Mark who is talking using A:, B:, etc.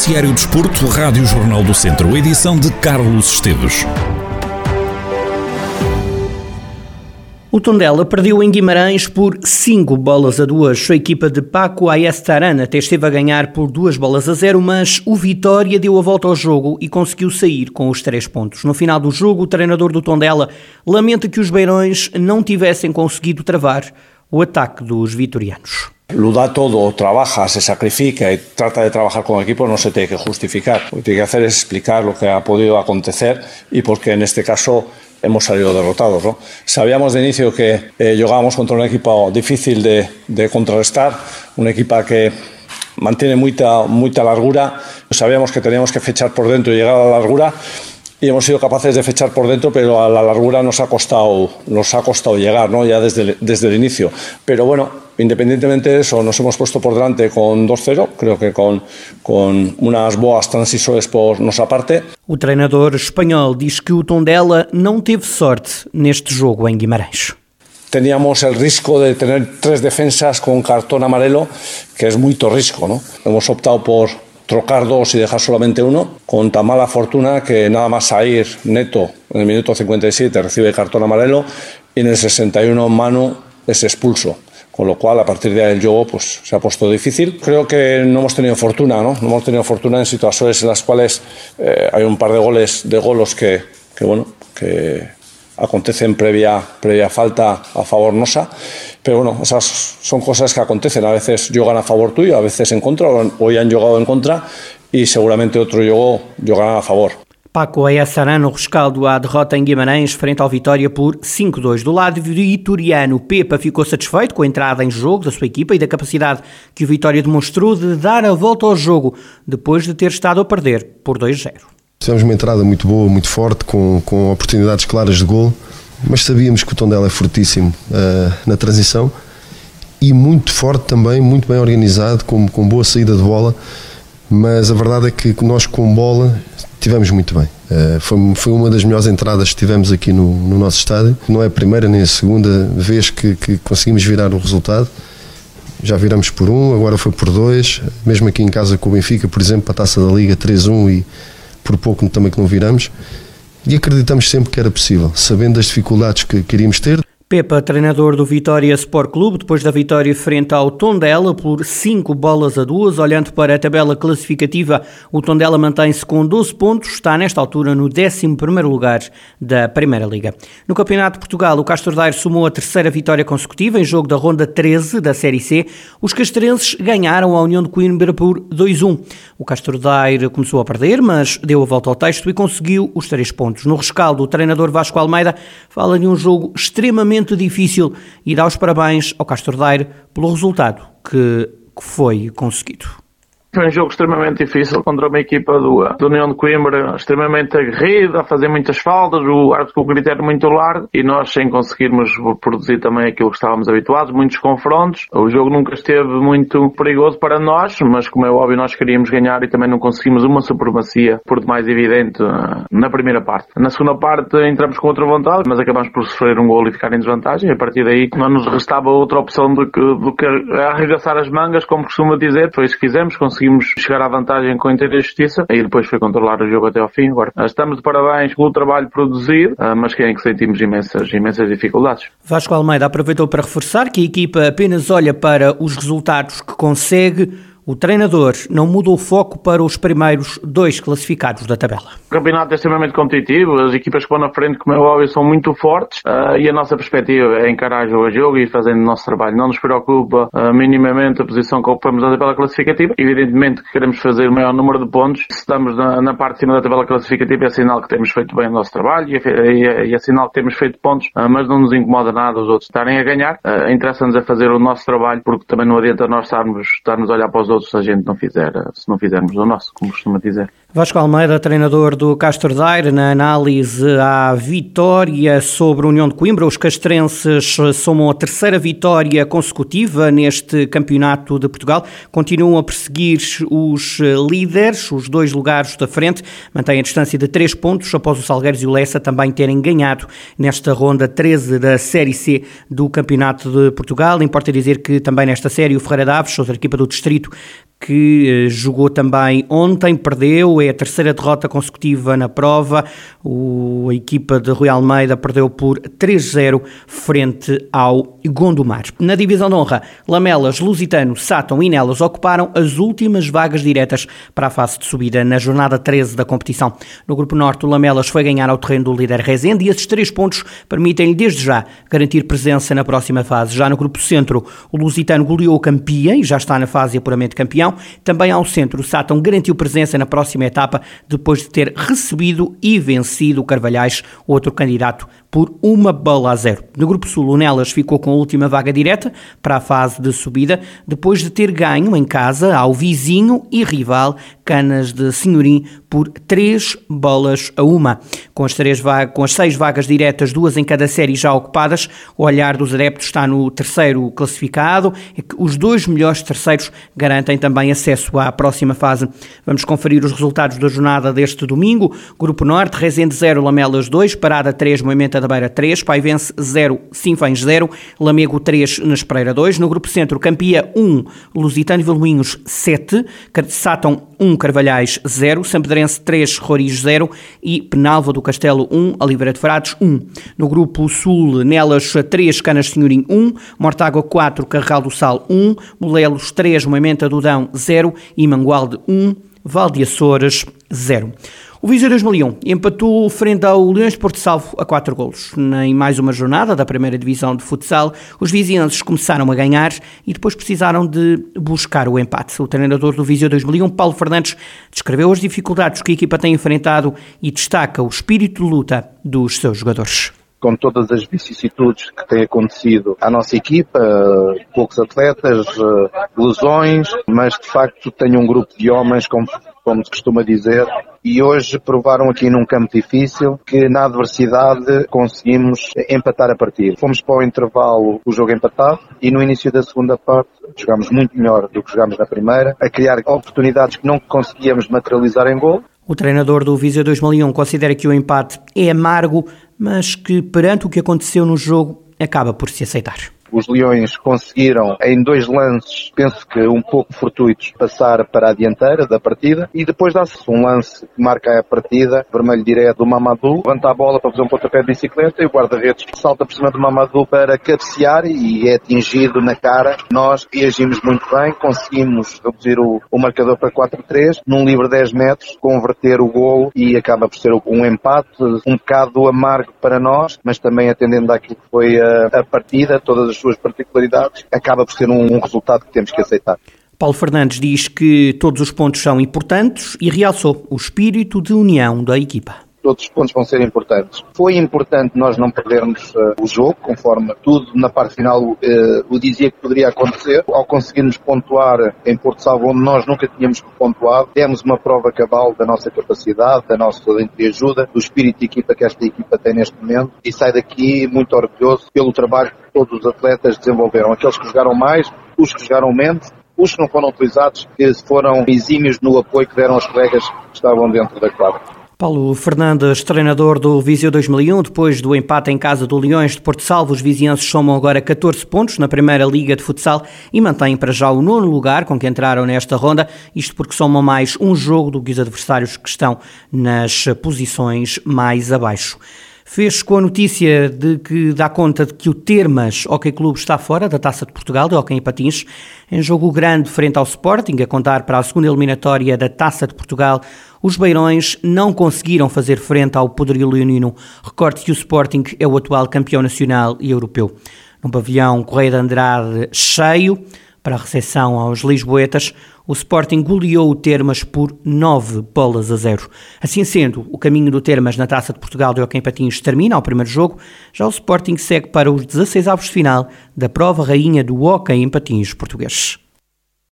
A: Noticiário Desporto, Rádio Jornal do Centro, edição de Carlos Esteves.
B: O Tondela perdeu em Guimarães por 5 bolas a 2. A equipa de Paco Ayestaran até esteve a ganhar por 2 bolas a 0, mas o Vitória deu a volta ao jogo e conseguiu sair com os 3 pontos. No final do jogo, o treinador do Tondela lamenta que os Beirões não tivessem conseguido travar o ataque dos vitorianos.
C: Lo da todo, trabaja, se sacrifica y trata de trabajar con equipo, no se tiene que justificar. Lo que tiene que hacer es explicar lo que ha podido acontecer y por qué en este caso hemos salido derrotados. ¿no? Sabíamos de inicio que eh, jugábamos contra un equipo difícil de, de contrarrestar, un equipo que mantiene mucha, mucha largura. Sabíamos que teníamos que fechar por dentro y llegar a la largura y hemos sido capaces de fechar por dentro, pero a la largura nos ha costado, nos ha costado llegar, ¿no? ya desde desde el inicio. Pero bueno, independientemente de eso, nos hemos puesto por delante con 2-0, creo que con, con unas boas transisores por nossa parte.
B: O treinador espanhol diz que o Tondela não teve sorte neste jogo em Guimarães.
C: Teníamos el riesgo de tener tres defensas con cartón amarelo, que es muy risco, ¿no? Hemos optado por trocar dos y dejar solamente uno, con tan mala fortuna que nada más salir neto en el minuto 57 recibe cartón amarelo y en el 61 Manu es expulso. Con lo cual, a partir de ahí el juego pues, se ha puesto difícil. Creo que no hemos tenido fortuna, ¿no? No hemos tenido fortuna en situaciones en las cuales eh, hay un par de goles, de golos que, que bueno, que acontecen previa, previa falta a favor nosa, pero bueno, esas son cosas que acontecen, a veces juegan a favor tuyo, a veces en contra, hoy han jugado en contra y seguramente otro juego jugará a favor.
B: Paco Ayassará no rescaldo à derrota em Guimarães frente ao Vitória por 5-2. Do lado vitoriano, Pepa ficou satisfeito com a entrada em jogo da sua equipa e da capacidade que o Vitória demonstrou de dar a volta ao jogo depois de ter estado a perder por 2-0.
D: Fizemos uma entrada muito boa, muito forte, com, com oportunidades claras de gol, mas sabíamos que o Tondela é fortíssimo uh, na transição e muito forte também, muito bem organizado, com, com boa saída de bola. Mas a verdade é que nós com bola tivemos muito bem. Uh, foi, foi uma das melhores entradas que tivemos aqui no, no nosso estádio. Não é a primeira nem a segunda vez que, que conseguimos virar o resultado já viramos por um, agora foi por dois, mesmo aqui em casa com o Benfica, por exemplo, a taça da Liga 3-1 e por pouco também que não viramos. E acreditamos sempre que era possível, sabendo das dificuldades que queríamos ter.
B: Pepa, treinador do Vitória Sport Clube, depois da vitória frente ao Tondela por 5 bolas a 2, olhando para a tabela classificativa, o Tondela mantém-se com 12 pontos, está nesta altura no 11º lugar da Primeira Liga. No Campeonato de Portugal, o Castro Daire somou a terceira vitória consecutiva em jogo da ronda 13 da Série C. Os castrenses ganharam a União de Coimbra por 2-1. O Castro Daire começou a perder, mas deu a volta ao texto e conseguiu os 3 pontos. No rescaldo, o treinador Vasco Almeida fala de um jogo extremamente muito difícil e dá os parabéns ao Castro Daire pelo resultado que, que foi conseguido.
E: Foi um jogo extremamente difícil contra uma equipa do, do União de Coimbra extremamente aguerrida, a fazer muitas faltas, o árbitro com o critério muito largo e nós sem conseguirmos produzir também aquilo que estávamos habituados, muitos confrontos. O jogo nunca esteve muito perigoso para nós, mas como é óbvio nós queríamos ganhar e também não conseguimos uma supremacia por demais evidente na primeira parte. Na segunda parte entramos com outra vontade, mas acabamos por sofrer um gol e ficar em desvantagem. A partir daí não nos restava outra opção do que, do que arregaçar as mangas, como costuma dizer. Foi isso que fizemos, conseguimos conseguimos chegar à vantagem com inteira justiça e depois foi controlar o jogo até ao fim. Agora, estamos de parabéns pelo trabalho produzido, ah, mas que é em que sentimos imensas, imensas dificuldades.
B: Vasco Almeida aproveitou para reforçar que a equipa apenas olha para os resultados que consegue o treinador não muda o foco para os primeiros dois classificados da tabela.
E: O campeonato é extremamente competitivo, as equipas que vão na frente, como é óbvio, são muito fortes uh, e a nossa perspectiva é encarar jogo a jogo e fazendo o nosso trabalho. Não nos preocupa uh, minimamente a posição que ocupamos na tabela classificativa. Evidentemente que queremos fazer o maior número de pontos. Se estamos na, na parte de cima da tabela classificativa, é sinal que temos feito bem o nosso trabalho e é, é, é sinal que temos feito pontos, uh, mas não nos incomoda nada os outros estarem a ganhar. Interessa-nos a fazer o nosso trabalho porque também não adianta nós estarmos, estarmos a olhar para os outros se a gente não fizer, se não fizermos o nosso, como costuma dizer.
B: Vasco Almeida, treinador do Castro Daire, na análise à vitória sobre a União de Coimbra. Os castrenses somam a terceira vitória consecutiva neste campeonato de Portugal. Continuam a perseguir os líderes, os dois lugares da frente. Mantêm a distância de três pontos após o Salgueiros e o Lessa também terem ganhado nesta ronda 13 da Série C do Campeonato de Portugal. Importa dizer que também nesta série o Ferreira Daves, outra equipa do distrito, que eh, jogou também ontem, perdeu, é a terceira derrota consecutiva na prova. O, a equipa de Rui Almeida perdeu por 3-0 frente ao Gondomar. Na divisão de honra, Lamelas, Lusitano, Sátão e Nelas ocuparam as últimas vagas diretas para a fase de subida na jornada 13 da competição. No grupo norte, o Lamelas foi ganhar ao terreno do líder Rezende e esses três pontos permitem-lhe desde já garantir presença na próxima fase. Já no grupo centro, o Lusitano goleou o Campia e já está na fase de apuramento campeão. Também ao centro, o Sátão garantiu presença na próxima etapa depois de ter recebido e vencido o Carvalhais, outro candidato por uma bola a zero. No Grupo Sul, o Nelas ficou com a última vaga direta para a fase de subida, depois de ter ganho em casa ao vizinho e rival Canas de Senhorim por três bolas a uma. Com as, três com as seis vagas diretas, duas em cada série já ocupadas, o olhar dos adeptos está no terceiro classificado, é que os dois melhores terceiros garantem também acesso à próxima fase. Vamos conferir os resultados da jornada deste domingo. Grupo Norte, Rezende 0, Lamelas 2, Parada 3, Moimenta da Beira 3, Paivense 0, Sinfães 0, Lamego 3, na Espreira 2. No Grupo Centro, Campia 1, Lusitano e Vilmoinhos 7, Sátão 1, Carvalhais 0, Sampedrense 3, Roriz 0 e Penalva do Castelo 1, Oliveira de Frades 1. No Grupo Sul, Nelas 3, Canas Senhorim 1, Mortágua 4, Carral do Sal 1, Molelos 3, Moimenta do Dão 0 e Mangualde 1, Valde Açores 0. O Viseu 2001 empatou frente ao Leões Porto Salvo a 4 golos. Em mais uma jornada da primeira divisão de futsal, os vizienses começaram a ganhar e depois precisaram de buscar o empate. O treinador do Viseu 2001, Paulo Fernandes, descreveu as dificuldades que a equipa tem enfrentado e destaca o espírito de luta dos seus jogadores
F: com todas as vicissitudes que têm acontecido à nossa equipa, poucos atletas, lesões, mas de facto tenho um grupo de homens, como, como se costuma dizer, e hoje provaram aqui num campo difícil que na adversidade conseguimos empatar a partida. Fomos para o intervalo o jogo empatado e no início da segunda parte jogámos muito melhor do que jogámos na primeira, a criar oportunidades que não conseguíamos materializar em gol.
B: O treinador do Viseu 2001 considera que o empate é amargo, mas que perante o que aconteceu no jogo acaba por se aceitar.
F: Os Leões conseguiram, em dois lances, penso que um pouco fortuitos, passar para a dianteira da partida e depois dá-se um lance que marca a partida, vermelho direto do Mamadou, levanta a bola para fazer um pontapé de bicicleta e o guarda-redes salta por cima do Mamadou para cabecear e é atingido na cara. Nós reagimos muito bem, conseguimos reduzir o, o marcador para 4-3, num livre 10 metros, converter o golo e acaba por ser um empate, um bocado amargo para nós, mas também atendendo àquilo que foi a, a partida, todas as suas particularidades, acaba por ser um, um resultado que temos que aceitar.
B: Paulo Fernandes diz que todos os pontos são importantes e realçou o espírito de união da equipa
F: todos os pontos vão ser importantes. Foi importante nós não perdermos uh, o jogo, conforme tudo na parte final uh, o dizia que poderia acontecer. Ao conseguirmos pontuar em Porto Salvo, onde nós nunca tínhamos pontuado, demos uma prova cabal da nossa capacidade, da nossa ajuda, do espírito de equipa que esta equipa tem neste momento e sai daqui muito orgulhoso pelo trabalho que todos os atletas desenvolveram. Aqueles que jogaram mais, os que jogaram menos, os que não foram utilizados, que foram exímios no apoio que deram aos colegas que estavam dentro da quadra.
B: Paulo Fernandes, treinador do Viseu 2001, depois do empate em casa do Leões de Porto Salvo, os vizinhenses somam agora 14 pontos na primeira Liga de Futsal e mantêm para já o nono lugar com que entraram nesta ronda, isto porque somam mais um jogo do que os adversários que estão nas posições mais abaixo. Fez com a notícia de que dá conta de que o Termas Hockey Clube está fora da Taça de Portugal de Hockey em Patins, em jogo grande frente ao Sporting, a contar para a segunda eliminatória da Taça de Portugal, os Beirões não conseguiram fazer frente ao poderio leonino. Recorde que o Sporting é o atual campeão nacional e europeu. No pavilhão Correia de Andrade cheio, para a recepção aos Lisboetas, o Sporting goleou o Termas por 9 bolas a 0. Assim sendo, o caminho do Termas na Taça de Portugal de Hockey Patins termina ao primeiro jogo, já o Sporting segue para os 16 avos de final da prova rainha do Hockey em Patins português.